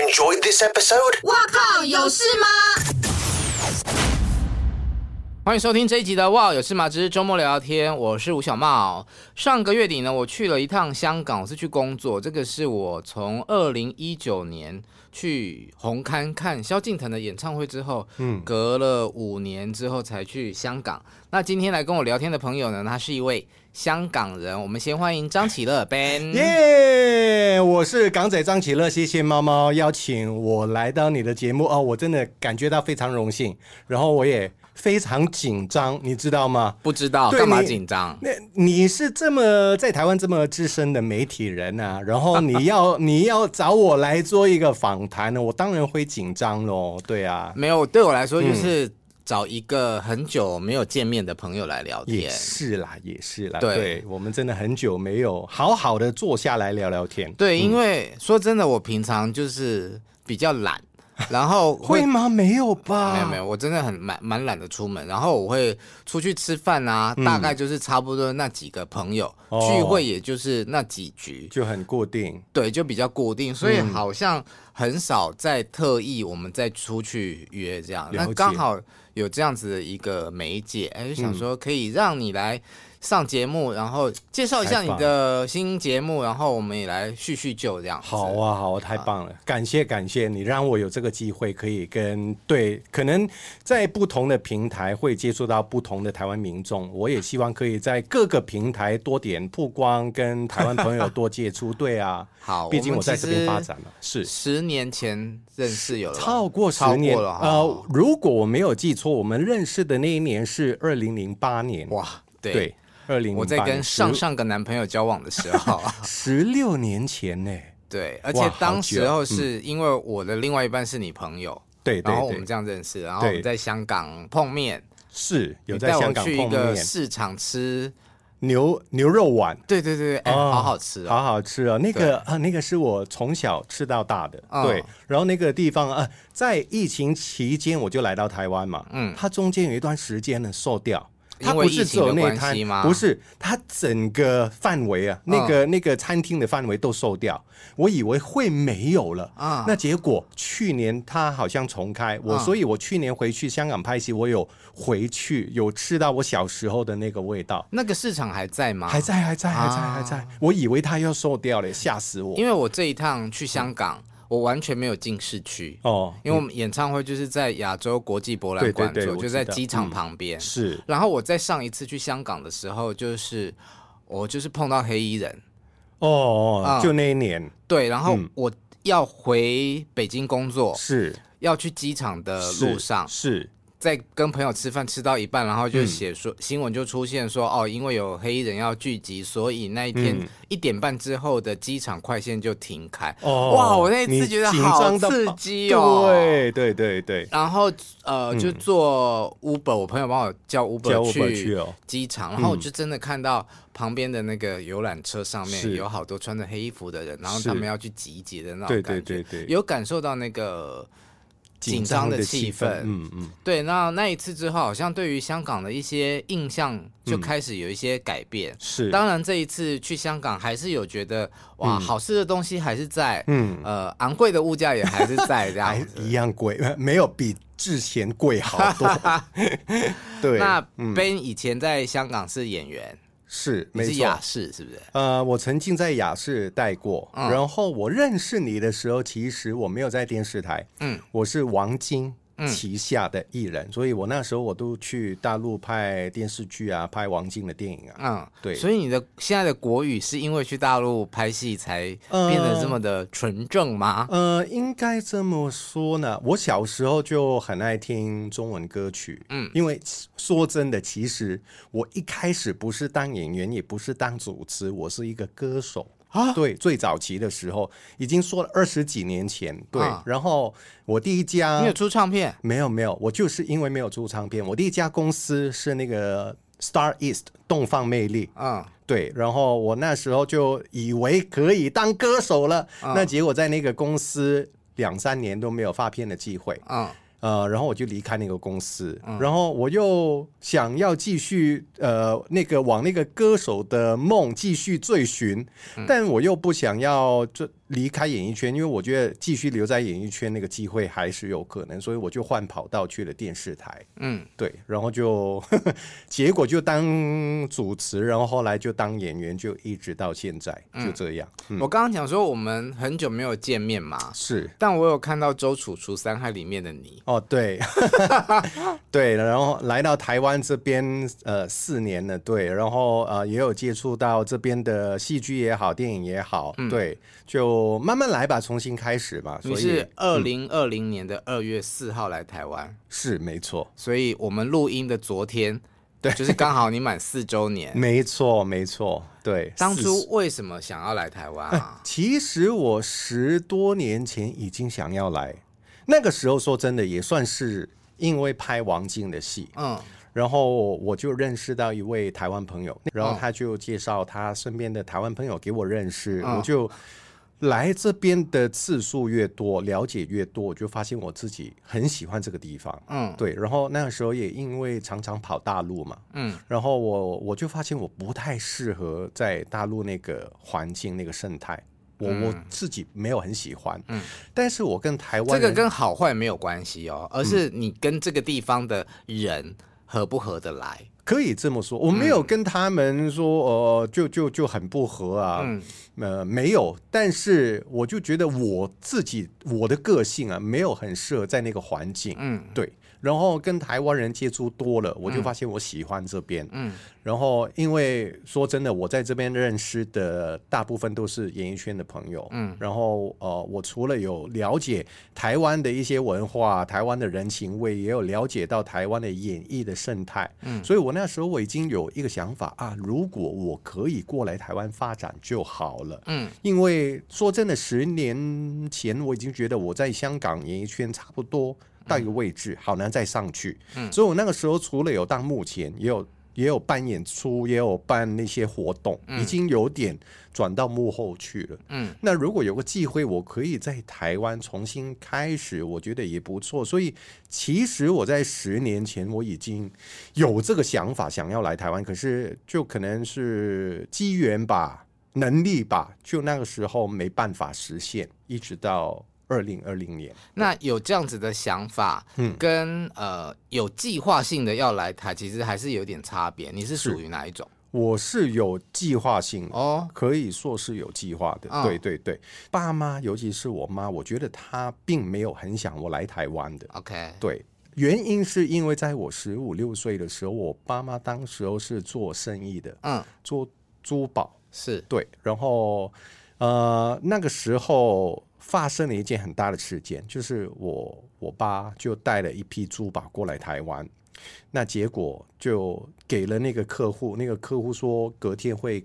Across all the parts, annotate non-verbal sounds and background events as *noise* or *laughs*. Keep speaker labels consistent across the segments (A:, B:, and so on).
A: Enjoy this episode。
B: 哇靠，有事吗？
C: 欢迎收听这一集的《哇有事吗之周末聊聊天》，我是吴小茂。上个月底呢，我去了一趟香港，我是去工作。这个是我从二零一九年去红磡看萧敬腾的演唱会之后，嗯，隔了五年之后才去香港。那今天来跟我聊天的朋友呢，他是一位香港人。我们先欢迎张启乐 *laughs* Ben。
D: 耶，yeah, 我是港仔张启乐，谢谢猫猫邀请我来到你的节目哦，我真的感觉到非常荣幸。然后我也。非常紧张，你知道吗？
C: 不知道干嘛紧张？
D: 那你是这么在台湾这么资深的媒体人啊，然后你要 *laughs* 你要找我来做一个访谈呢，我当然会紧张喽。对啊，
C: 没有，对我来说就是找一个很久没有见面的朋友来聊天。
D: 也是啦，也是啦。
C: 对，
D: 对，我们真的很久没有好好的坐下来聊聊天。
C: 对，因为说真的，我平常就是比较懒。*laughs* 然后会，
D: 会吗？没有吧？
C: 没有没有，我真的很蛮蛮懒得出门。然后我会出去吃饭啊，嗯、大概就是差不多那几个朋友、哦、聚会，也就是那几局，
D: 就很固定。
C: 对，就比较固定，所以好像很少再特意我们再出去约这样。嗯、那刚好有这样子的一个媒介，哎，就想说可以让你来。上节目，然后介绍一下你的新节目，然后我们也来叙叙旧这样。
D: 好啊，好啊，太棒了！感谢感谢你让我有这个机会可以跟对，可能在不同的平台会接触到不同的台湾民众。我也希望可以在各个平台多点曝光，跟台湾朋友多接触。对啊，*laughs*
C: 好，
D: 毕竟我在这边发展了。是
C: 十年前认识有了
D: 超过十年了。呃，如果我没有记错，我们认识的那一年是二零零八年。
C: 哇，对。
D: 对
C: 我在跟上上个男朋友交往的时候，*laughs*
D: 十六年前呢。
C: 对，而且当时候是因为我的另外一半是你朋友，
D: 对，
C: 然后我们这样认识，然后我们在香港碰面，
D: 是有在香港碰面，
C: 去一个市场吃
D: 牛牛肉丸，
C: 对对对，哎，好好吃，
D: 好好吃哦。那个啊，那个是我从小吃到大的，对。然后那个地方啊，在疫情期间我就来到台湾嘛，嗯，它中间有一段时间呢，瘦掉。它不是只有那摊，不是，它整个范围啊，那个那个餐厅的范围都收掉。我以为会没有了啊，那结果去年它好像重开，我所以，我去年回去香港拍戏，我有回去有吃到我小时候的那个味道。
C: 那个市场还在吗？
D: 还在，还在，还在，还在。我以为它要收掉了，吓死我！
C: 因为我这一趟去香港。我完全没有进市区哦，因为我们演唱会就是在亚洲国际博览馆做，就在机场旁边。
D: 是，
C: 然后我在上一次去香港的时候，就是我就是碰到黑衣人。
D: 哦，就那一年。
C: 对，然后我要回北京工作，
D: 是
C: 要去机场的路上，
D: 是。
C: 在跟朋友吃饭吃到一半，然后就写说、嗯、新闻就出现说哦，因为有黑衣人要聚集，所以那一天一点半之后的机场快线就停开。哦，哇，我那一次觉得好刺激哦。
D: 对对对对。
C: 然后呃，就坐 Uber，、嗯、我朋友帮我叫 Uber 去机场，然后我就真的看到旁边的那个游览车上面有好多穿着黑衣服的人，然后他们要去集结的那种感觉，对对对对，有感受到那个。紧张的气氛，嗯嗯，对，那那一次之后，好像对于香港的一些印象就开始有一些改变。是，当然这一次去香港还是有觉得，哇，好吃的东西还是在，嗯，呃，昂贵的物价也还是在，这样
D: 一样贵，没有比之前贵好多。对，
C: 那 Ben 以前在香港是演员。
D: 是，没错，
C: 你是雅士是不是？
D: 呃，我曾经在雅士待过，嗯、然后我认识你的时候，其实我没有在电视台，嗯，我是王晶。旗下的艺人，所以我那时候我都去大陆拍电视剧啊，拍王晶的电影啊。嗯，对。
C: 所以你的现在的国语是因为去大陆拍戏才变得这么的纯正吗？
D: 呃，呃，应该这么说呢。我小时候就很爱听中文歌曲，嗯，因为说真的，其实我一开始不是当演员，也不是当主持，我是一个歌手。啊，对，最早期的时候已经说了二十几年前，对。啊、然后我第一家
C: 你有出唱片？
D: 没有没有，我就是因为没有出唱片，我第一家公司是那个 Star East 东方魅力，
C: 啊，
D: 对。然后我那时候就以为可以当歌手了，嗯、那结果在那个公司两三年都没有发片的机会，
C: 嗯。
D: 呃，然后我就离开那个公司，嗯、然后我又想要继续呃那个往那个歌手的梦继续追寻，嗯、但我又不想要这。离开演艺圈，因为我觉得继续留在演艺圈那个机会还是有可能，所以我就换跑道去了电视台。
C: 嗯，
D: 对，然后就 *laughs* 结果就当主持，然后后来就当演员，就一直到现在就这样。
C: 嗯嗯、我刚刚讲说我们很久没有见面嘛，
D: 是，
C: 但我有看到周楚楚三害里面的你。
D: 哦，对，*laughs* 对，然后来到台湾这边呃四年了，对，然后呃也有接触到这边的戏剧也好，电影也好，嗯、对，就。我慢慢来吧，重新开始吧。
C: 你是二零二零年的二月四号来台湾，
D: 是没错。
C: 所以我们录音的昨天，对，就是刚好你满四周年。*laughs*
D: 没错，没错。对，
C: 当初为什么想要来台湾啊？*laughs*
D: 其实我十多年前已经想要来，那个时候说真的也算是因为拍王静的戏，
C: 嗯，
D: 然后我就认识到一位台湾朋友，然后他就介绍他身边的台湾朋友给我认识，嗯、我就。来这边的次数越多，了解越多，我就发现我自己很喜欢这个地方。
C: 嗯，
D: 对。然后那个时候也因为常常跑大陆嘛，
C: 嗯，
D: 然后我我就发现我不太适合在大陆那个环境、那个生态，我、嗯、我自己没有很喜欢。
C: 嗯，
D: 但是我跟台湾
C: 这个跟好坏没有关系哦，而是你跟这个地方的人合不合得来。
D: 可以这么说，我没有跟他们说，呃，就就就很不合啊，
C: 嗯、
D: 呃，没有。但是我就觉得我自己我的个性啊，没有很适合在那个环境，
C: 嗯，
D: 对。然后跟台湾人接触多了，我就发现我喜欢这边。
C: 嗯，
D: 然后因为说真的，我在这边认识的大部分都是演艺圈的朋友。
C: 嗯，
D: 然后呃，我除了有了解台湾的一些文化、台湾的人情味，也有了解到台湾的演艺的生态。
C: 嗯，
D: 所以我那时候我已经有一个想法啊，如果我可以过来台湾发展就好了。
C: 嗯，
D: 因为说真的，十年前我已经觉得我在香港演艺圈差不多。到一个位置，好难再上去。
C: 嗯，
D: 所以我那个时候除了有当幕前，也有也有办演出，也有办那些活动，
C: 嗯，
D: 已经有点转到幕后去了。
C: 嗯，
D: 那如果有个机会，我可以在台湾重新开始，我觉得也不错。所以其实我在十年前我已经有这个想法，想要来台湾，可是就可能是机缘吧，能力吧，就那个时候没办法实现，一直到。二零二零年，
C: 那有这样子的想法，
D: 嗯，
C: 跟呃有计划性的要来台，其实还是有点差别。你是属于哪一种？
D: 我是有计划性
C: 哦，
D: 可以说是有计划的。
C: 哦、
D: 对对对，爸妈，尤其是我妈，我觉得她并没有很想我来台湾的。
C: OK，
D: 对，原因是因为在我十五六岁的时候，我爸妈当时候是做生意的，
C: 嗯，
D: 做珠宝
C: 是
D: 对，然后呃那个时候。发生了一件很大的事件，就是我我爸就带了一批珠宝过来台湾，那结果就给了那个客户，那个客户说隔天会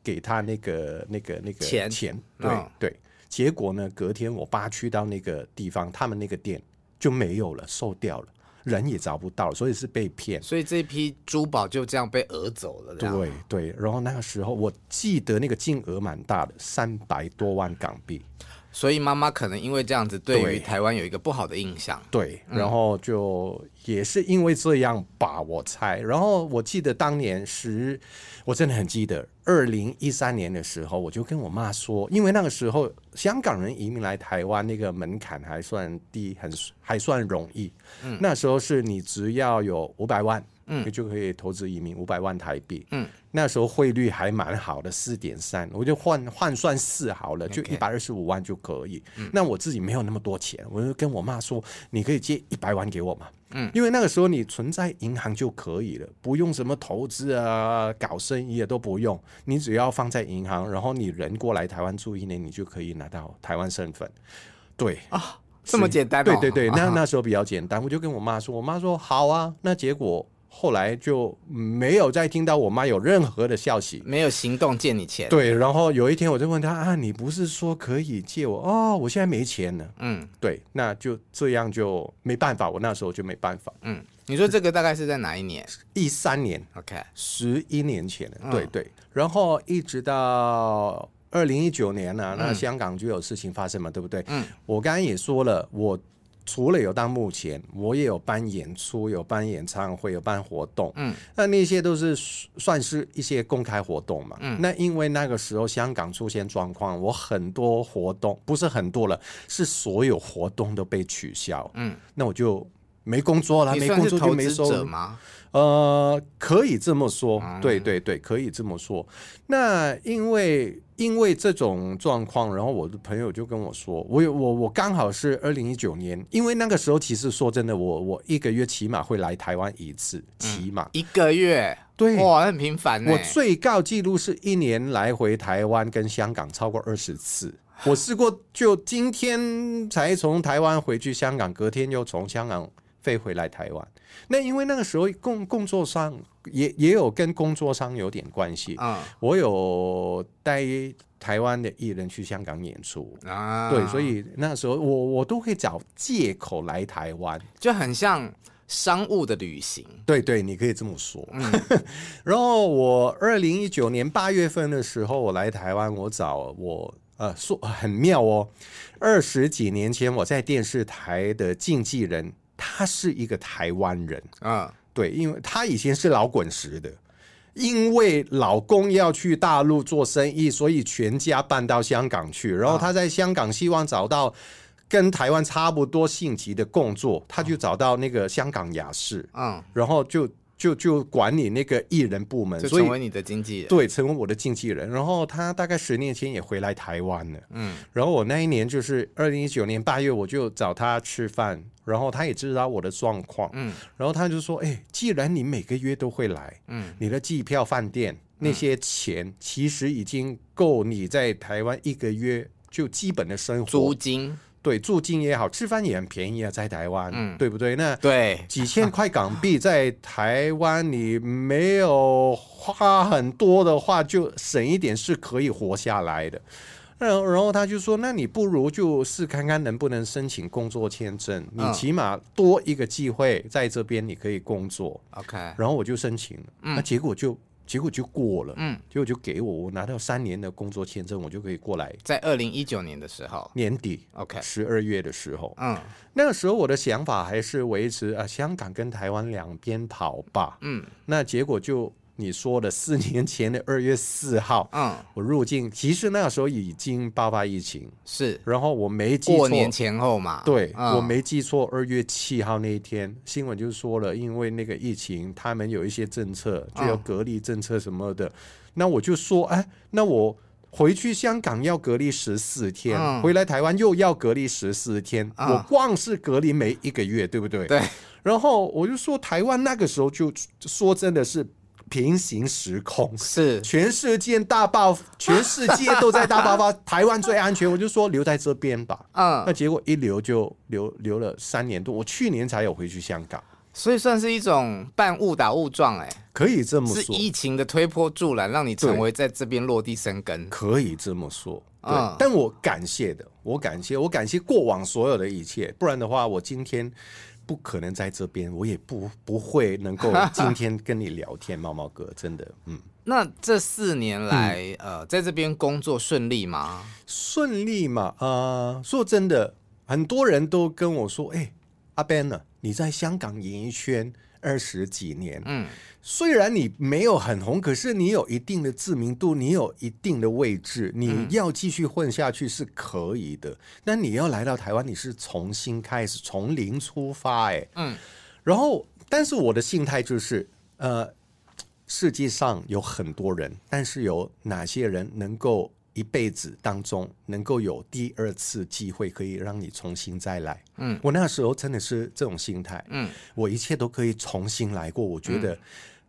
D: 给他那个那个那个
C: 钱
D: 钱，对、哦、对，结果呢，隔天我爸去到那个地方，他们那个店就没有了，售掉了，人也找不到，所以是被骗，
C: 所以这批珠宝就这样被讹走了。
D: 对对，然后那个时候我记得那个金额蛮大的，三百多万港币。
C: 所以妈妈可能因为这样子，对于台湾有一个不好的印象。
D: 对，然后就也是因为这样吧，我猜。然后我记得当年是，我真的很记得，二零一三年的时候，我就跟我妈说，因为那个时候香港人移民来台湾，那个门槛还算低，很还算容易。
C: 嗯，
D: 那时候是你只要有五百万。
C: 嗯，
D: 你就可以投资移民五百万台币。
C: 嗯，
D: 那时候汇率还蛮好的，四点三，我就换换算四好了，就一百二十五万就可以。
C: 嗯，
D: 那我自己没有那么多钱，我就跟我妈说：“你可以借一百万给我嘛。”
C: 嗯，
D: 因为那个时候你存在银行就可以了，不用什么投资啊、搞生意啊都不用，你只要放在银行，然后你人过来台湾住一年，你就可以拿到台湾身份。对
C: 啊，这么简单哦？
D: 对对对，那 *laughs* 那时候比较简单，我就跟我妈说，我妈说好啊，那结果。后来就没有再听到我妈有任何的消息，
C: 没有行动借你钱。
D: 对，然后有一天我就问她啊，你不是说可以借我？哦，我现在没钱了。嗯，对，那就这样就没办法，我那时候就没办法。
C: 嗯，你说这个大概是在哪一年？
D: 一三年
C: ，OK，
D: 十一年前了。嗯、对对，然后一直到二零一九年呢、啊，那香港就有事情发生嘛，嗯、对不对？嗯，我刚刚也说了，我。除了有到目前，我也有办演出，有办演唱会，有办活动。嗯，那那些都是算是一些公开活动嘛。嗯，那因为那个时候香港出现状况，我很多活动不是很多了，是所有活动都被取消。嗯，那我就没工作了，没工作就没收入吗？呃，可以这么说，嗯、对对对，可以这么说。那因为因为这种状况，然后我的朋友就跟我说，我有我我刚好是二零一九年，因为那个时候其实说真的，我我一个月起码会来台湾一次，起码、嗯、
C: 一个月，
D: 对，
C: 哇，很频繁。
D: 我最高纪录是一年来回台湾跟香港超过二十次，我试过，就今天才从台湾回去香港，隔天又从香港飞回来台湾。那因为那个时候工工作上也也有跟工作上有点关系啊，我有带台湾的艺人去香港演出啊，对，所以那时候我我都会找借口来台湾，
C: 就很像商务的旅行。
D: 对对，你可以这么说。嗯、*laughs* 然后我二零一九年八月份的时候，我来台湾，我找我呃说很妙哦，二十几年前我在电视台的经纪人。他是一个台湾人啊，对，因为他以前是老滚石的，因为老公要去大陆做生意，所以全家搬到香港去。然后他在香港希望找到跟台湾差不多性级的工作，他就找到那个香港雅士，嗯，然后就。就就管理那个艺人部门，
C: 就成为你的经纪人。
D: 对，成为我的经纪人。然后他大概十年前也回来台湾了。嗯，然后我那一年就是二零一九年八月，我就找他吃饭，然后他也知道我的状况。嗯，然后他就说：“哎，既然你每个月都会来，嗯，你的机票、饭店那些钱，其实已经够你在台湾一个月就基本的生活
C: 租金。”
D: 对，住金也好，吃饭也很便宜啊，在台湾，嗯、对不对？那
C: 对
D: 几千块港币在台湾，你没有花很多的话，就省一点是可以活下来的。然后，然后他就说：“那你不如就试看看能不能申请工作签证，你起码多一个机会在这边你可以工作。”
C: OK，
D: 然后我就申请了，嗯、那结果就。结果就过了，嗯，结果就给我，我拿到三年的工作签证，我就可以过来。
C: 在二零一九年的时候，
D: 年底
C: ，OK，
D: 十二月的时候，嗯，那个时候我的想法还是维持啊，香港跟台湾两边跑吧，嗯，那结果就。你说的四年前的二月四号，嗯，我入境，其实那个时候已经爆发疫情，
C: 是，
D: 然后我没记错，
C: 过年前后嘛，
D: 对，嗯、我没记错，二月七号那一天新闻就说了，因为那个疫情，他们有一些政策就要隔离政策什么的，嗯、那我就说，哎，那我回去香港要隔离十四天，嗯、回来台湾又要隔离十四天，嗯、我光是隔离没一个月，对不对？
C: 对，
D: 然后我就说，台湾那个时候就说真的是。平行时空。
C: 是。
D: 全世界大爆，全世界都在大爆发，*laughs* 台湾最安全，我就说留在这边吧。嗯，那结果一留就留留了三年多，我去年才有回去香港，
C: 所以算是一种半误打误撞，哎，
D: 可以这么说，
C: 是疫情的推波助澜，让你成为在这边落地生根，
D: 可以这么说。对，嗯，但我感谢的，我感谢，我感谢过往所有的一切，不然的话，我今天。不可能在这边，我也不不会能够今天跟你聊天，猫猫哥，真的，嗯。
C: 那这四年来，嗯、呃，在这边工作顺利吗？
D: 顺利嘛，呃，说真的，很多人都跟我说，哎，阿 Ben 呢？你在香港演艺圈二十几年，嗯。虽然你没有很红，可是你有一定的知名度，你有一定的位置，你要继续混下去是可以的。那、嗯、你要来到台湾，你是重新开始，从零出发，哎，嗯。然后，但是我的心态就是，呃，世界上有很多人，但是有哪些人能够？一辈子当中能够有第二次机会，可以让你重新再来。嗯，我那时候真的是这种心态。嗯，我一切都可以重新来过。我觉得，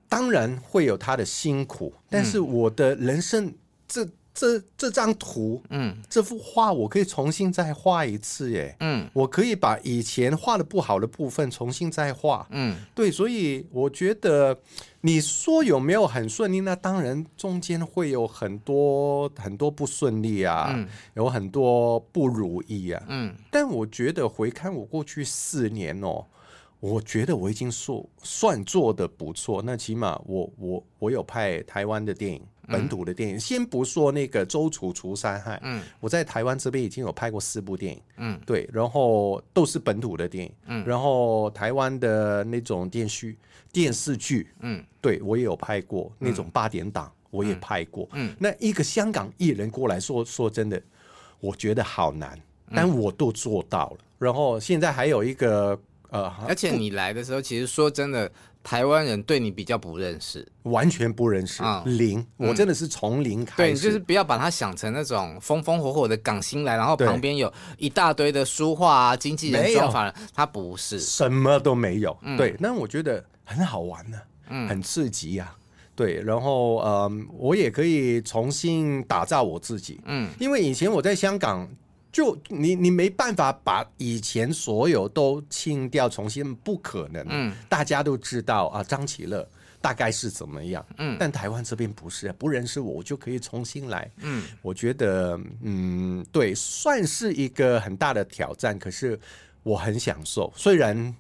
D: 当然会有他的辛苦，但是我的人生这这这张图，嗯，这幅画我可以重新再画一次耶，嗯，我可以把以前画的不好的部分重新再画，嗯，对，所以我觉得你说有没有很顺利？那当然中间会有很多很多不顺利啊，嗯，有很多不如意啊，嗯，但我觉得回看我过去四年哦。我觉得我已经说算做的不错，那起码我我我有拍台湾的电影，本土的电影，嗯、先不说那个周楚除三害，嗯，我在台湾这边已经有拍过四部电影，嗯，对，然后都是本土的电影，嗯，然后台湾的那种电视电视剧，嗯，对我也有拍过那种八点档，我也拍过，嗯，那一个香港艺人过来说说真的，我觉得好难，但我都做到了，然后现在还有一个。呃，
C: 而且你来的时候，其实说真的，台湾人对你比较不认识，
D: 完全不认识，嗯、零，我真的是从零开始。
C: 对，就是不要把它想成那种风风火火的港星来，然后旁边有一大堆的书画啊、经纪人、专访人，他不是，
D: 什么都没有。嗯、对，那我觉得很好玩呢、啊，嗯，很刺激呀、啊。对，然后呃，我也可以重新打造我自己，嗯，因为以前我在香港。就你你没办法把以前所有都清掉，重新不可能。嗯，大家都知道啊，张启乐大概是怎么样。嗯，但台湾这边不是，不认识我，我就可以重新来。嗯，我觉得嗯，对，算是一个很大的挑战，可是我很享受，虽然。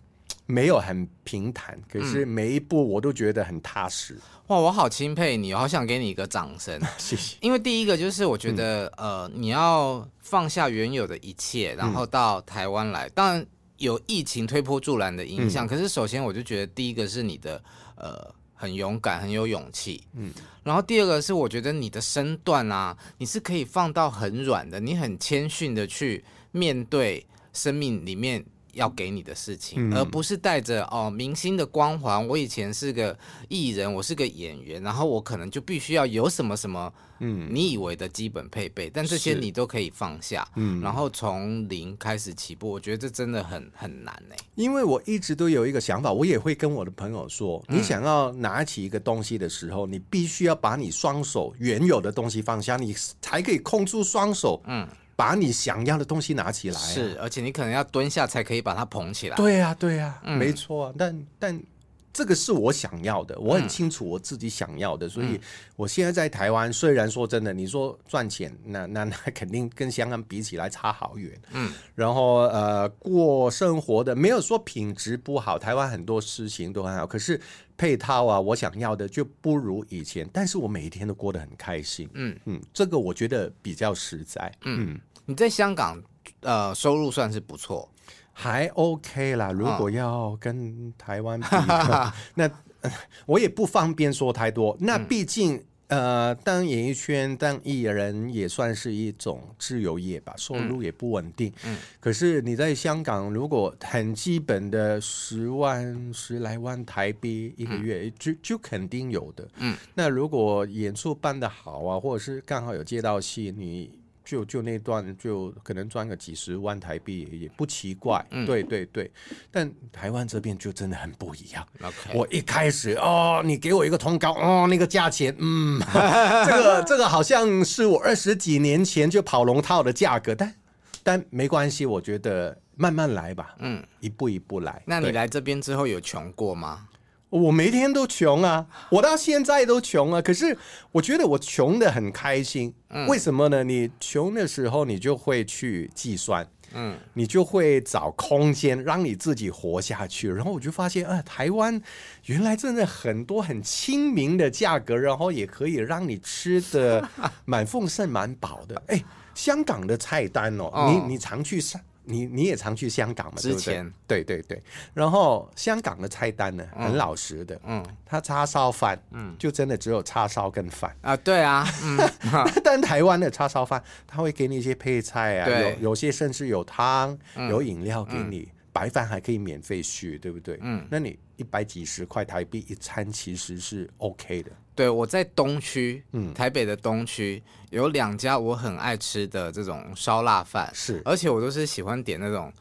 D: 没有很平坦，可是每一步我都觉得很踏实。嗯、
C: 哇，我好钦佩你，我好想给你一个掌声，*laughs*
D: 谢谢。
C: 因为第一个就是我觉得，嗯、呃，你要放下原有的一切，然后到台湾来，嗯、当然有疫情推波助澜的影响。嗯、可是首先我就觉得，第一个是你的呃很勇敢，很有勇气。嗯。然后第二个是我觉得你的身段啊，你是可以放到很软的，你很谦逊的去面对生命里面。要给你的事情，嗯、而不是带着哦明星的光环。我以前是个艺人，我是个演员，然后我可能就必须要有什么什么，嗯，你以为的基本配备，但这些你都可以放下，嗯，然后从零开始起步。我觉得这真的很很难呢。
D: 因为我一直都有一个想法，我也会跟我的朋友说，嗯、你想要拿起一个东西的时候，你必须要把你双手原有的东西放下，你才可以空出双手，嗯。把你想要的东西拿起来，啊，
C: 是，而且你可能要蹲下才可以把它捧起来。
D: 对呀，啊，对呀，啊，嗯，没错，啊。但但这个是我想要的，我很清楚我自己想要的，嗯，所以我现在在台湾，虽然说真的，你说赚钱，那 *laughs* 那那肯定跟香港比起来差好远。嗯，然后呃，过生活的没有说品质不好，台湾很多事情都很好，可是配套啊，我想要的就不如以前。但是我每一天都过得很开心。嗯嗯，这个我觉得比较实在。嗯。嗯
C: 你在香港，呃，收入算是不错，
D: 还 OK 啦。如果要跟台湾比，*laughs* 哦、那 *laughs* 我也不方便说太多。那毕竟，嗯、呃，当演艺圈当艺人也算是一种自由业吧，收入也不稳定。嗯，可是你在香港，如果很基本的十万、十来万台币一个月，嗯、就就肯定有的。嗯，那如果演出办得好啊，或者是刚好有接到戏，你。就就那段就可能赚个几十万台币也不奇怪，嗯、对对对。但台湾这边就真的很不一样。我一开始哦，你给我一个通告哦，那个价钱，嗯，*laughs* 这个这个好像是我二十几年前就跑龙套的价格，但但没关系，我觉得慢慢来吧，嗯，一步一步来。
C: 那你来这边之后有穷过吗？
D: 我每天都穷啊，我到现在都穷啊。可是我觉得我穷的很开心，嗯、为什么呢？你穷的时候，你就会去计算，嗯，你就会找空间让你自己活下去。然后我就发现，啊，台湾原来真的很多很亲民的价格，然后也可以让你吃的蛮 *laughs* 丰盛、蛮饱的。哎，香港的菜单哦，哦你你常去上。你你也常去香港嘛？之前。对对对，然后香港的菜单呢，很老实的，嗯，它叉烧饭，嗯，就真的只有叉烧跟饭。
C: 啊，对啊，嗯，*laughs*
D: 但台湾的叉烧饭，它会给你一些配菜啊，有有些甚至有汤，有饮料给你，白饭还可以免费续，对不对？嗯，那你一百几十块台币一餐其实是 OK 的。
C: 对，我在东区，嗯，台北的东区有两家我很爱吃的这种烧腊饭，是，而且我都是喜欢点那种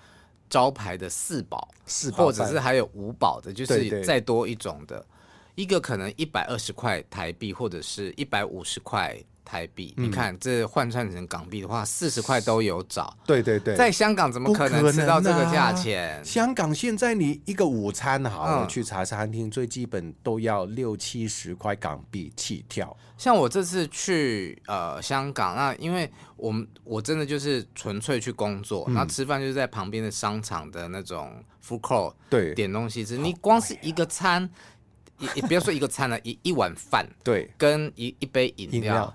C: 招牌的四宝，四宝，或者是还有五宝的，就是再多一种的，对对，一个可能一百二十块台币，或者是一百五十块。台币。嗯、你看这换算成港币的话，四十块都有找。
D: 对对对，
C: 在香港怎么可能吃到这个价钱？
D: 啊、香港现在你一个午餐好了，嗯、去茶餐厅最基本都要六七十块港币起跳。
C: 像我这次去呃香港，那因为我们我真的就是纯粹去工作，那、嗯、吃饭就是在旁边的商场的那种 food court，
D: 对，
C: 点东西吃。你光是一个餐。也也不要说一个餐了，一一碗饭，
D: 对，
C: 跟一一杯饮料，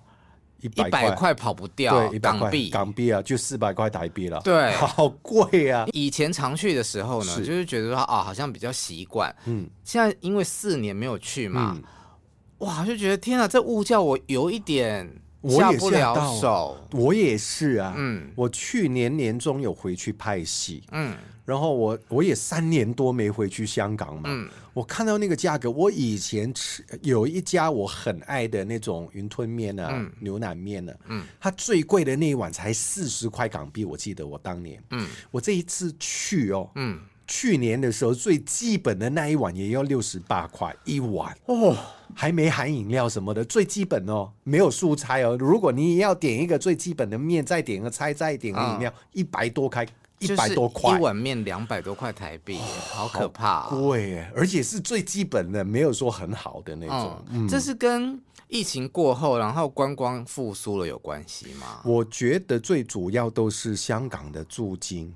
C: 一百块。跑不掉，
D: 对，
C: 港币。
D: 港币啊，就四百块台币了，
C: 对，
D: 好贵啊！*laughs*
C: 以前常去的时候呢，就是觉得说啊，好像比较习惯，嗯，现在因为四年没有去嘛，哇，就觉得天啊，这物价我有一点下不了手，
D: 我也是啊，嗯，我去年年中有回去拍戏，嗯。然后我我也三年多没回去香港嘛，嗯、我看到那个价格，我以前吃有一家我很爱的那种云吞面啊，嗯、牛腩面啊，嗯、它最贵的那一碗才四十块港币，我记得我当年，嗯、我这一次去哦，嗯、去年的时候最基本的那一碗也要六十八块一碗哦，还没含饮料什么的，最基本哦，没有素菜哦，如果你要点一个最基本的面，再点个菜，再点个饮料，一百、哦、多块。一百多块，
C: 一碗面两百多块台币，好可怕，
D: 贵，而且是最基本的，没有说很好的那种。
C: 这是跟疫情过后，然后观光复苏了有关系吗？
D: 我觉得最主要都是香港的租金。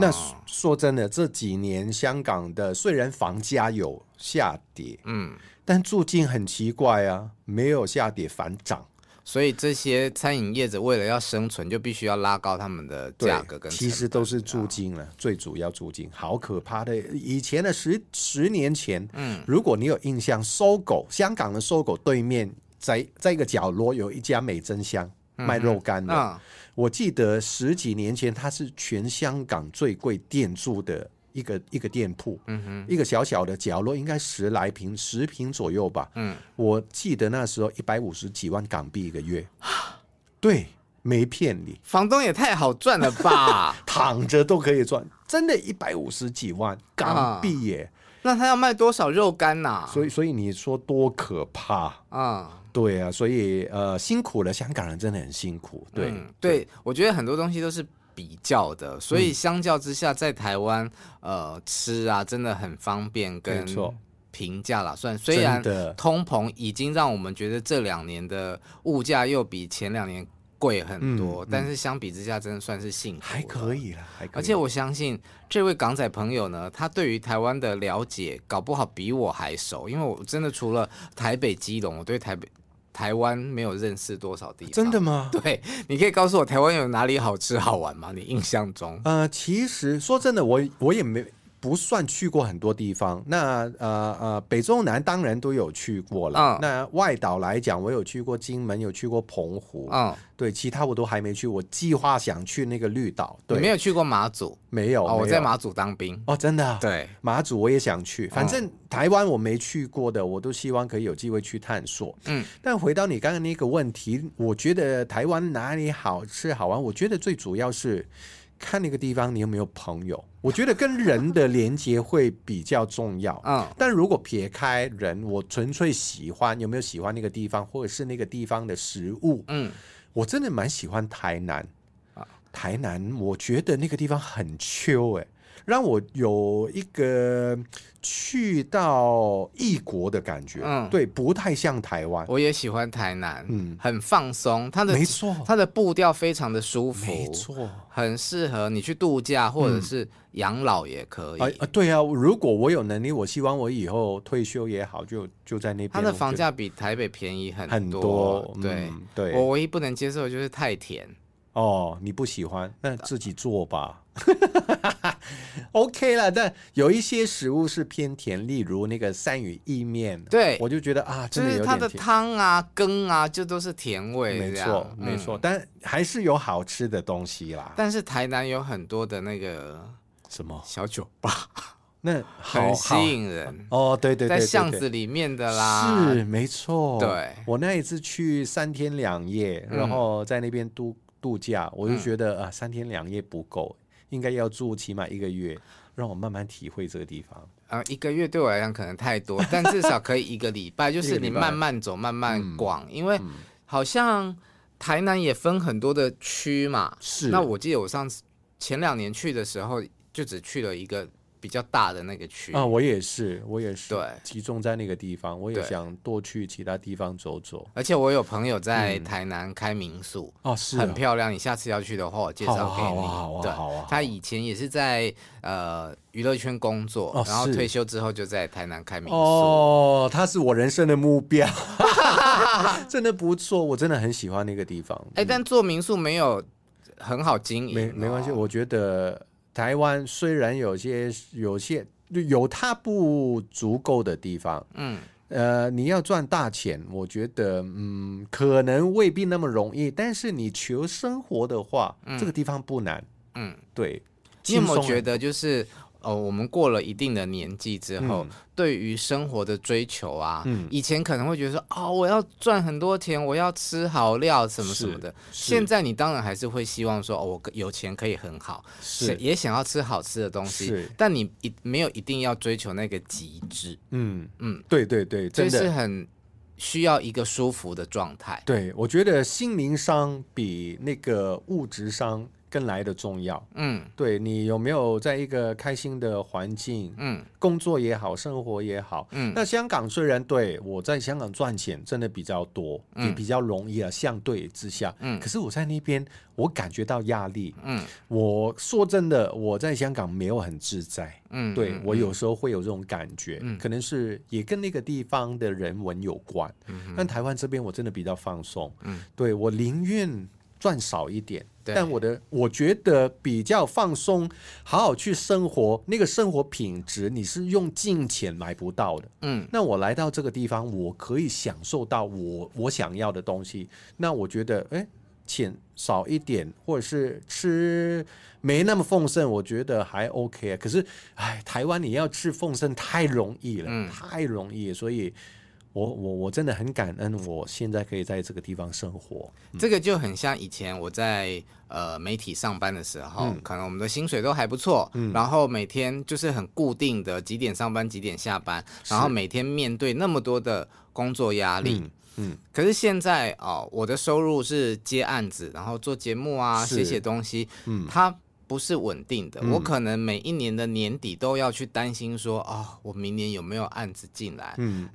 D: 那说真的，这几年香港的虽然房价有下跌，嗯，但租金很奇怪啊，没有下跌反涨。
C: 所以这些餐饮业者为了要生存，就必须要拉高他们的价格跟。
D: 其实都是租金了，最主要租金，好可怕的。以前的十十年前，嗯，如果你有印象，搜狗香港的搜狗对面，在在一个角落有一家美珍香卖肉干的，嗯嗯、我记得十几年前它是全香港最贵店租的。一个一个店铺，嗯哼，一个小小的角落，应该十来平，十平左右吧。嗯，我记得那时候一百五十几万港币一个月，对，没骗你。
C: 房东也太好赚了吧，*laughs*
D: 躺着都可以赚，真的，一百五十几万港币耶。
C: 那他要卖多少肉干呐？
D: 所以，所以你说多可怕啊？对啊，所以呃，辛苦了，香港人真的很辛苦。对
C: 对，我觉得很多东西都是。比较的，所以相较之下，在台湾，呃，吃啊，真的很方便跟平价啦。算虽然通膨已经让我们觉得这两年的物价又比前两年贵很多，嗯嗯、但是相比之下，真的算是幸福，
D: 还可以了。还可以。
C: 而且我相信这位港仔朋友呢，他对于台湾的了解，搞不好比我还熟，因为我真的除了台北、基隆，我对台北。台湾没有认识多少地方，
D: 真的吗？*laughs*
C: 对，你可以告诉我台湾有哪里好吃好玩吗？你印象中？
D: 呃，其实说真的，我我也没。不算去过很多地方，那呃呃，北中南当然都有去过了。嗯、那外岛来讲，我有去过金门，有去过澎湖。嗯，对，其他我都还没去。我计划想去那个绿岛。对，
C: 你没有去过马祖？
D: 没有，
C: 哦、我在马祖当兵。
D: 哦，真的？
C: 对，
D: 马祖我也想去。反正台湾我没去过的，我都希望可以有机会去探索。嗯，但回到你刚刚那个问题，我觉得台湾哪里好吃好玩？我觉得最主要是。看那个地方，你有没有朋友？我觉得跟人的连接会比较重要。嗯，但如果撇开人，我纯粹喜欢有没有喜欢那个地方，或者是那个地方的食物。嗯，我真的蛮喜欢台南。台南，我觉得那个地方很 chill 哎。让我有一个去到异国的感觉，嗯，对，不太像台湾。
C: 我也喜欢台南，嗯，很放松，它的没错，它的步调非常的舒服，没错，很适合你去度假或者是养老也可以。
D: 啊、嗯，对啊，如果我有能力，我希望我以后退休也好，就就在那边。它
C: 的房价比台北便宜很多，
D: 很多，
C: 对、
D: 嗯、对。
C: 我唯一不能接受的就是太甜。
D: 哦，你不喜欢，那自己做吧。*laughs* OK 了，但有一些食物是偏甜，例如那个鳝鱼意面，
C: 对，
D: 我就觉得啊，真的有点甜。
C: 就是它的汤啊、羹啊，就都是甜味，
D: 没错，没错。嗯、但还是有好吃的东西啦。
C: 但是台南有很多的那个
D: 什么
C: 小酒吧，
D: 那 *laughs*
C: 很吸引人
D: 哦。对对对，对，
C: 在巷子里面的啦，
D: 是没错。
C: 对，
D: 我那一次去三天两夜，然后在那边度。度假，我就觉得啊，三天两夜不够，应该要住起码一个月，让我慢慢体会这个地方。
C: 啊，一个月对我来讲可能太多，但至少可以一个礼拜，*laughs* 就是你慢慢走，慢慢逛，因为好像台南也分很多的区嘛。
D: 是。
C: 那我记得我上次前两年去的时候，就只去了一个。比较大的那个区
D: 啊，我也是，我也是，
C: 对，
D: 集中在那个地方，我也想多去其他地方走走。
C: 而且我有朋友在台南开民宿，
D: 哦，是
C: 很漂亮。你下次要去的话，我介绍给你。
D: 好啊，好啊，
C: 对，
D: 好啊。
C: 他以前也是在呃娱乐圈工作，然后退休之后就在台南开民宿。
D: 哦，他是我人生的目标，*laughs* 真的不错，我真的很喜欢那个地方。
C: 哎，但做民宿没有很好经营，
D: 没没关系，我觉得。台湾虽然有些有些有它不足够的地方，嗯，呃，你要赚大钱，我觉得嗯，可能未必那么容易。但是你求生活的话，嗯、这个地方不难，嗯，对。
C: 你有没有觉得就是？哦，我们过了一定的年纪之后，嗯、对于生活的追求啊，嗯、以前可能会觉得说，哦，我要赚很多钱，我要吃好料什么什么的。现在你当然还是会希望说，哦，我有钱可以很好，是也想要吃好吃的东西，但你一没有一定要追求那个极致。
D: 嗯嗯，对对对，
C: 这是很需要一个舒服的状态。
D: 对，我觉得心灵商比那个物质上。更来的重要，嗯，对，你有没有在一个开心的环境，嗯，工作也好，生活也好，嗯，那香港虽然对我在香港赚钱真的比较多，嗯，也比较容易啊，相对之下，嗯，可是我在那边我感觉到压力，嗯，我说真的，我在香港没有很自在，嗯，对，我有时候会有这种感觉，嗯，可能是也跟那个地方的人文有关，嗯，但台湾这边我真的比较放松，嗯，对，我宁愿赚少一点。但我的我觉得比较放松，好好去生活，那个生活品质你是用金钱买不到的。嗯，那我来到这个地方，我可以享受到我我想要的东西。那我觉得，哎，钱少一点，或者是吃没那么丰盛，我觉得还 OK 啊。可是，哎，台湾你要吃丰盛太容易了，嗯，太容易，所以。我我我真的很感恩，我现在可以在这个地方生活。
C: 嗯、这个就很像以前我在呃媒体上班的时候，嗯、可能我们的薪水都还不错，嗯、然后每天就是很固定的几点上班几点下班，然后每天面对那么多的工作压力。嗯，嗯可是现在哦，我的收入是接案子，然后做节目啊，写写东西，嗯，它不是稳定的。嗯、我可能每一年的年底都要去担心说，哦，我明年有没有案子进来？嗯。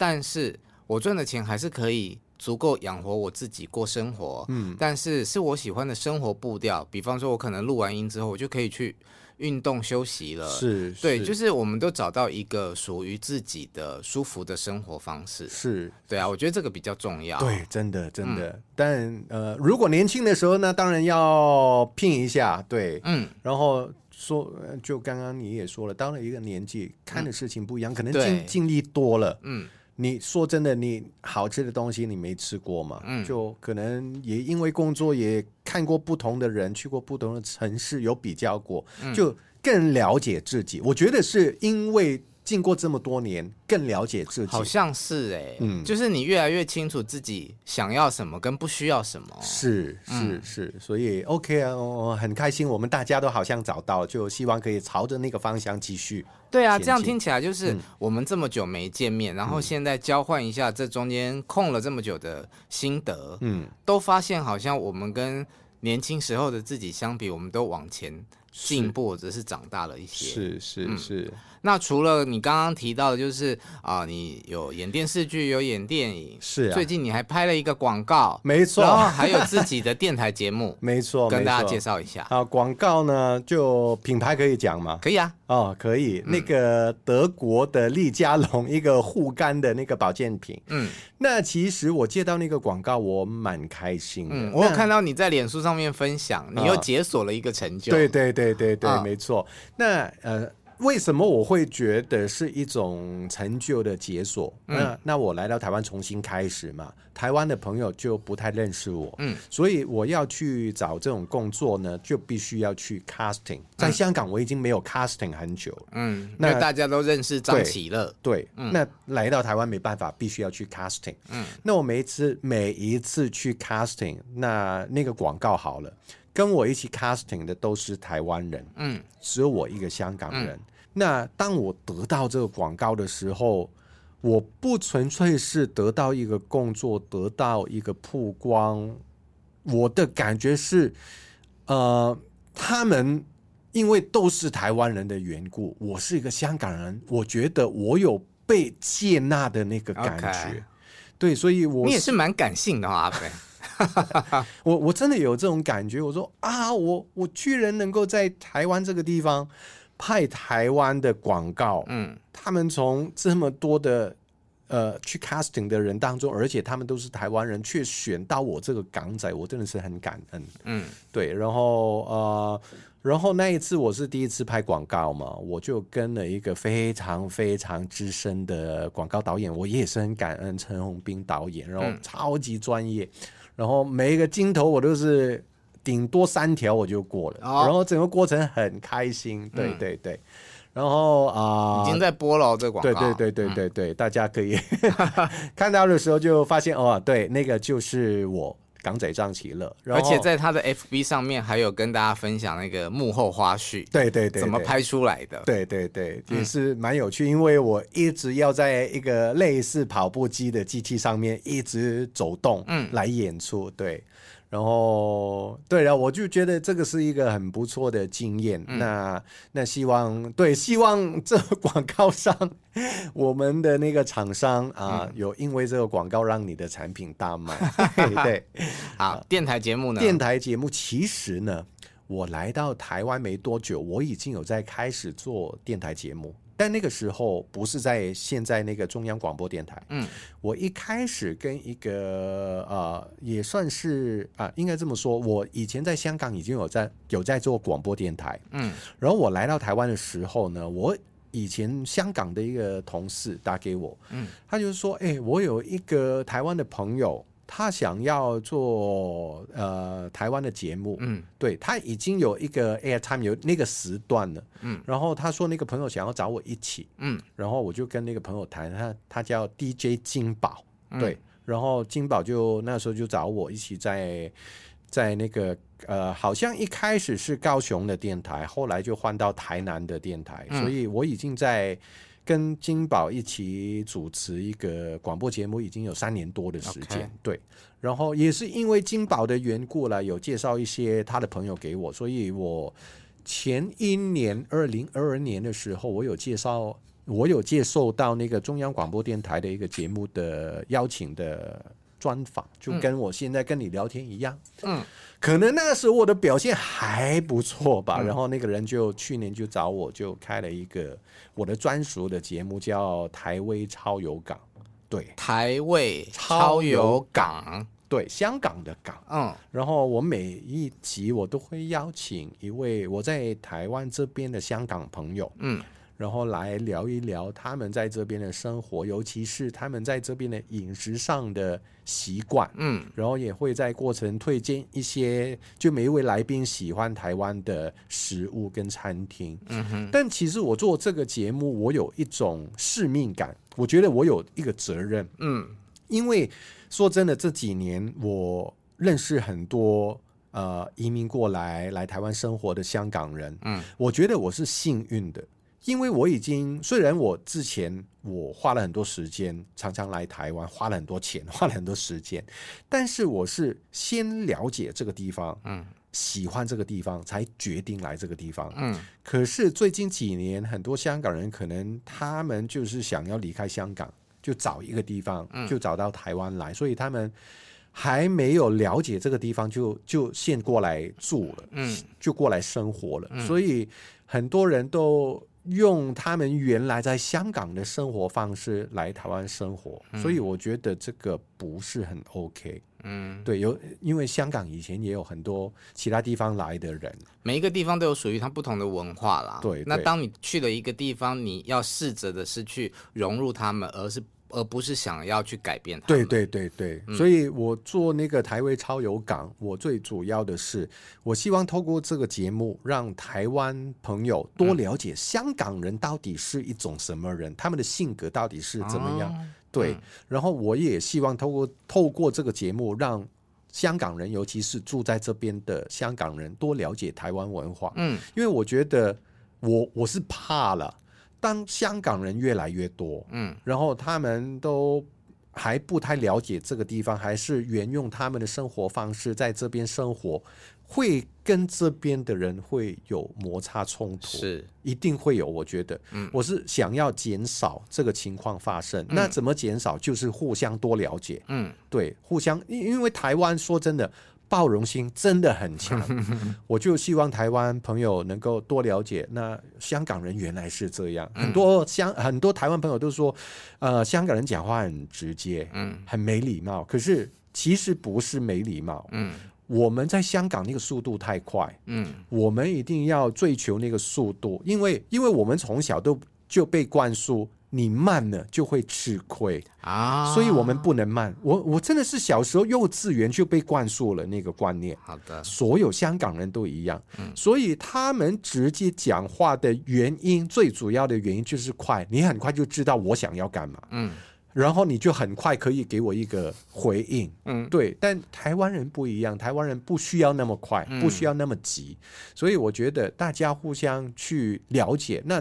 C: 但是我赚的钱还是可以足够养活我自己过生活，嗯，但是是我喜欢的生活步调。比方说，我可能录完音之后，我就可以去运动休息了。
D: 是，
C: 对，是就是我们都找到一个属于自己的舒服的生活方式。
D: 是，
C: 对啊，我觉得这个比较重要。
D: 对，真的，真的。嗯、但呃，如果年轻的时候呢，当然要拼一下，对，嗯，然后说，就刚刚你也说了，到了一个年纪，看的事情不一样，嗯、可能经经历多了，嗯。你说真的，你好吃的东西你没吃过吗？嗯，就可能也因为工作也看过不同的人，去过不同的城市，有比较过，嗯，就更了解自己。我觉得是因为。经过这么多年，更了解自己，
C: 好像是哎、欸，嗯，就是你越来越清楚自己想要什么跟不需要什么，
D: 是是是，所以 OK 啊，我很开心，我们大家都好像找到，就希望可以朝着那个方向继续。
C: 对啊，这样听起来就是我们这么久没见面，嗯、然后现在交换一下这中间空了这么久的心得，嗯，都发现好像我们跟年轻时候的自己相比，我们都往前进步，或者是长大了一些，
D: 是是是。
C: 那除了你刚刚提到的，就是啊，你有演电视剧，有演电影，
D: 是啊。
C: 最近你还拍了一个广告，
D: 没错，
C: 然后还有自己的电台节目，*laughs*
D: 没错，
C: 跟大家介绍一下
D: 啊。广告呢，就品牌可以讲吗？
C: 可以啊，
D: 哦，可以。那个德国的利佳龙一个护肝的那个保健品，嗯，那其实我接到那个广告，我蛮开心的。
C: 嗯，我有看到你在脸书上面分享，你又解锁了一个成就。
D: 对对对对对，没错。那呃。为什么我会觉得是一种成就的解锁？嗯、那那我来到台湾重新开始嘛，台湾的朋友就不太认识我，嗯，所以我要去找这种工作呢，就必须要去 casting。在香港我已经没有 casting 很久，嗯，
C: 那大家都认识张启乐，
D: 对，嗯、那来到台湾没办法，必须要去 casting，嗯，那我每一次每一次去 casting，那那个广告好了，跟我一起 casting 的都是台湾人，嗯，只有我一个香港人。嗯那当我得到这个广告的时候，我不纯粹是得到一个工作，得到一个曝光，我的感觉是，呃，他们因为都是台湾人的缘故，我是一个香港人，我觉得我有被接纳的那个感觉。Okay. 对，所以我
C: 你也是蛮感性的阿飞。*laughs*
D: 我我真的有这种感觉，我说啊，我我居然能够在台湾这个地方拍台湾的广告，嗯，他们从这么多的。呃，去 casting 的人当中，而且他们都是台湾人，却选到我这个港仔，我真的是很感恩。嗯，对。然后呃，然后那一次我是第一次拍广告嘛，我就跟了一个非常非常资深的广告导演，我也是很感恩陈宏斌导演，然后超级专业，嗯、然后每一个镜头我都是顶多三条我就过了，哦、然后整个过程很开心。对对对。嗯然后啊，呃、
C: 已经在播了这广告。
D: 对对对对对对，嗯、大家可以 *laughs* 看到的时候就发现哦，对，那个就是我港仔张其乐。
C: 而且在他的 FB 上面还有跟大家分享那个幕后花絮，
D: 对对对，
C: 怎么拍出来的？
D: 对对对，也是蛮有趣，嗯、因为我一直要在一个类似跑步机的机器上面一直走动，嗯，来演出，对。然后，对了，我就觉得这个是一个很不错的经验。嗯、那那希望，对，希望这个广告商，我们的那个厂商啊，嗯、有因为这个广告让你的产品大卖。*laughs* 对，
C: 好，啊、电台节目呢？
D: 电台节目其实呢，我来到台湾没多久，我已经有在开始做电台节目。但那个时候不是在现在那个中央广播电台。嗯，我一开始跟一个呃，也算是啊、呃，应该这么说，我以前在香港已经有在有在做广播电台。嗯，然后我来到台湾的时候呢，我以前香港的一个同事打给我，嗯，他就是说，哎、欸，我有一个台湾的朋友。他想要做呃台湾的节目，嗯，对，他已经有一个 airtime 有那个时段了，嗯，然后他说那个朋友想要找我一起，嗯，然后我就跟那个朋友谈，他他叫 DJ 金宝，嗯、对，然后金宝就那时候就找我一起在在那个呃好像一开始是高雄的电台，后来就换到台南的电台，嗯、所以我已经在。跟金宝一起主持一个广播节目已经有三年多的时间，Okay. 对，然后也是因为金宝的缘故了，有介绍一些他的朋友给我，所以我前一年二零二二年的时候，我有介绍，我有接受到那个中央广播电台的一个节目的邀请的专访，就跟我现在跟你聊天一样，嗯。可能那个时候我的表现还不错吧，嗯、然后那个人就去年就找我，就开了一个我的专属的节目，叫台威超有港。对，
C: 台味超有港，
D: 对，香港的港。嗯，然后我每一集我都会邀请一位我在台湾这边的香港朋友。嗯。然后来聊一聊他们在这边的生活，尤其是他们在这边的饮食上的习惯。嗯，然后也会在过程推荐一些，就每一位来宾喜欢台湾的食物跟餐厅。嗯哼。但其实我做这个节目，我有一种使命感，我觉得我有一个责任。嗯，因为说真的，这几年我认识很多呃移民过来来台湾生活的香港人。嗯，我觉得我是幸运的。因为我已经，虽然我之前我花了很多时间，常常来台湾，花了很多钱，花了很多时间，但是我是先了解这个地方，嗯，喜欢这个地方，才决定来这个地方，嗯。可是最近几年，很多香港人可能他们就是想要离开香港，就找一个地方，就找到台湾来，所以他们还没有了解这个地方，就就先过来住了，嗯，就过来生活了，所以很多人都。用他们原来在香港的生活方式来台湾生活，嗯、所以我觉得这个不是很 OK。嗯，对，有因为香港以前也有很多其他地方来的人，
C: 每一个地方都有属于它不同的文化啦。
D: 对，对，
C: 那当你去了一个地方，你要试着的是去融入他们，而是。而不是想要去改变它。
D: 对对对对，嗯、所以我做那个台湾超有港，我最主要的是，我希望透过这个节目，让台湾朋友多了解香港人到底是一种什么人，嗯、他们的性格到底是怎么样。哦、对，嗯、然后我也希望透过透过这个节目，让香港人，尤其是住在这边的香港人，多了解台湾文化。嗯，因为我觉得我我是怕了。当香港人越来越多，嗯，然后他们都还不太了解这个地方，还是沿用他们的生活方式在这边生活，会跟这边的人会有摩擦冲突，
C: 是
D: 一定会有。我觉得，嗯，我是想要减少这个情况发生。嗯、那怎么减少？就是互相多了解，嗯，对，互相，因因为台湾说真的。包容心真的很强，*laughs* 我就希望台湾朋友能够多了解。那香港人原来是这样，很多香很多台湾朋友都说，呃，香港人讲话很直接，嗯，很没礼貌。可是其实不是没礼貌，嗯，我们在香港那个速度太快，嗯，我们一定要追求那个速度，因为因为我们从小都就被灌输。你慢了就会吃亏啊，所以我们不能慢。我我真的是小时候幼稚园就被灌输了那个观念。
C: 好的，
D: 所有香港人都一样。嗯，所以他们直接讲话的原因，最主要的原因就是快，你很快就知道我想要干嘛。嗯，然后你就很快可以给我一个回应。嗯，对。但台湾人不一样，台湾人不需要那么快，不需要那么急。嗯，所以我觉得大家互相去了解那。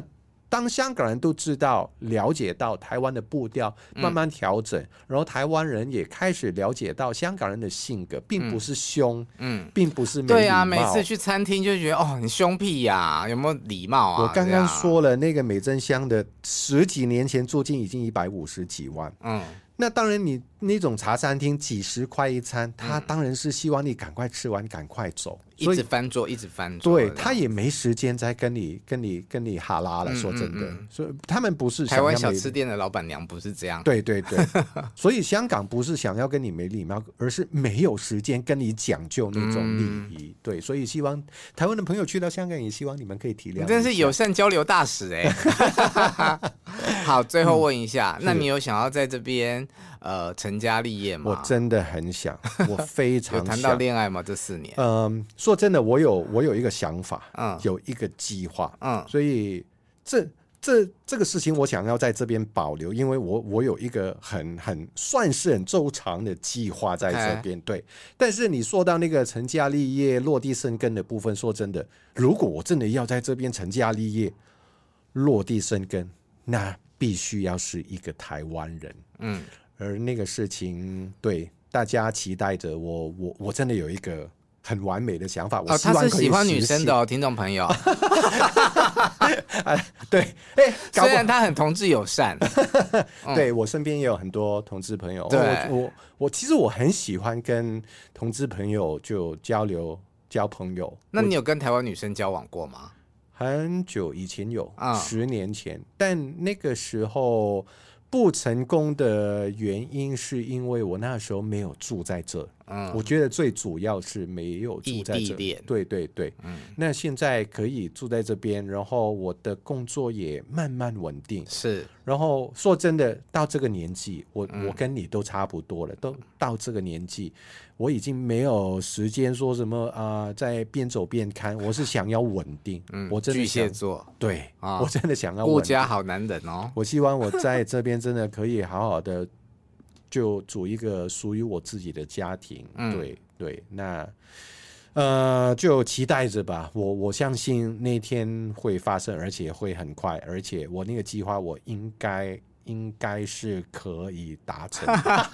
D: 当香港人都知道、了解到台湾的步调慢慢调整，嗯、然后台湾人也开始了解到香港人的性格，并不是凶，嗯，并不是没。
C: 对啊，每次去餐厅就觉得哦，你凶屁呀、啊，有没有礼貌啊？
D: 我刚刚说了，那个美珍香的十几年前租金已经一百五十几万，嗯。那当然，你那种茶餐厅几十块一餐，他当然是希望你赶快吃完，赶快走，
C: 一直翻桌，一直翻桌。
D: 对，他也没时间再跟你、跟你、跟你哈拉了。说真的，所以他们不是
C: 台湾小吃店的老板娘不是这样。
D: 对对对，*laughs* 所以香港不是想要跟你没礼貌，而是没有时间跟你讲究那种礼仪。对，所以希望台湾的朋友去到香港，也希望你们可以体谅。
C: 真是友善交流大使哎。*laughs* 好，最后问一下，那你有想要在这边？呃，成家立业吗？
D: 我真的很想，*laughs* 我非常想。
C: 有谈到恋爱吗？这四年？
D: 嗯，说真的，我有我有一个想法，嗯，有一个计划，嗯，所以这这这个事情我想要在这边保留，因为我我有一个很很算是很周长的计划在这边，对。但是你说到那个成家立业、落地生根的部分，说真的，如果我真的要在这边成家立业、落地生根，那必须要是一个台湾人，嗯。而那个事情，对大家期待着我，我我真的有一个很完美的想法。哦、他是喜欢女生的哦，听众朋友。*laughs* 对，哎、欸，
C: 虽然他很同志友善，*laughs*
D: 对我身边也有很多同志朋友。对，我我，我其实我很喜欢跟同志朋友就交流交朋友。
C: 那你有跟台湾女生交往过吗？
D: 很久以前有，啊、哦，十年前，但那个时候。不成功的原因是因为我那时候没有住在这。嗯，我觉得最主要是没有住在这，对对对，嗯，那现在可以住在这边，然后我的工作也慢慢稳定，
C: 是，
D: 然后说真的，到这个年纪，我我跟你都差不多了，都到这个年纪，我已经没有时间说什么啊，在边走边看，*laughs* 我是想要稳定，嗯，我真的
C: 巨蟹座，
D: 对，我真的想要
C: 顾家好男人哦，*laughs*
D: 我希望我在这边真的可以好好的。就组一个属于我自己的家庭，嗯、对对，那呃，就期待着吧。我我相信那天会发生，而且会很快，而且我那个计划，我应该。应该是可以达成。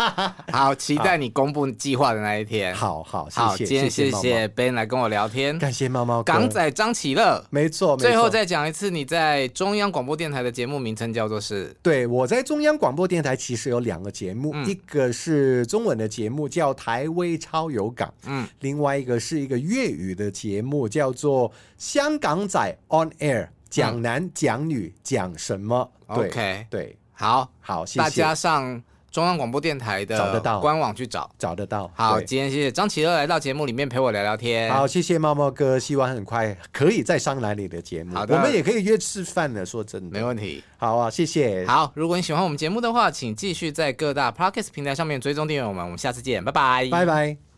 D: *laughs*
C: 好，期待你公布计划的那一天。
D: 好好，谢谢好，
C: 今天谢谢 Ben 来跟我聊天，
D: 感谢猫猫。
C: 港仔张启乐，
D: 没错。
C: 最后再讲一次，你在中央广播电台的节目名称叫做是？
D: 对，我在中央广播电台其实有两个节目，嗯、一个是中文的节目叫台威超有港，嗯，另外一个是一个粤语的节目叫做香港仔 On Air，讲男讲女讲什
C: 么？OK，
D: 对。
C: 好
D: 好，谢谢，
C: 大家上中央广播电台的官网去找，
D: 找得到。
C: 好，今天谢谢张启乐来到节目里面陪我聊聊天。
D: 好，谢谢猫猫哥，希望很快可以再上来你的节目。好的，我们也可以约吃饭了。说真的，
C: 没问题。
D: 好啊，谢谢。
C: 好，如果你喜欢我们节目的话，请继续在各大 Podcast 平台上面追踪订阅我们。我们下次见，拜拜，
D: 拜拜。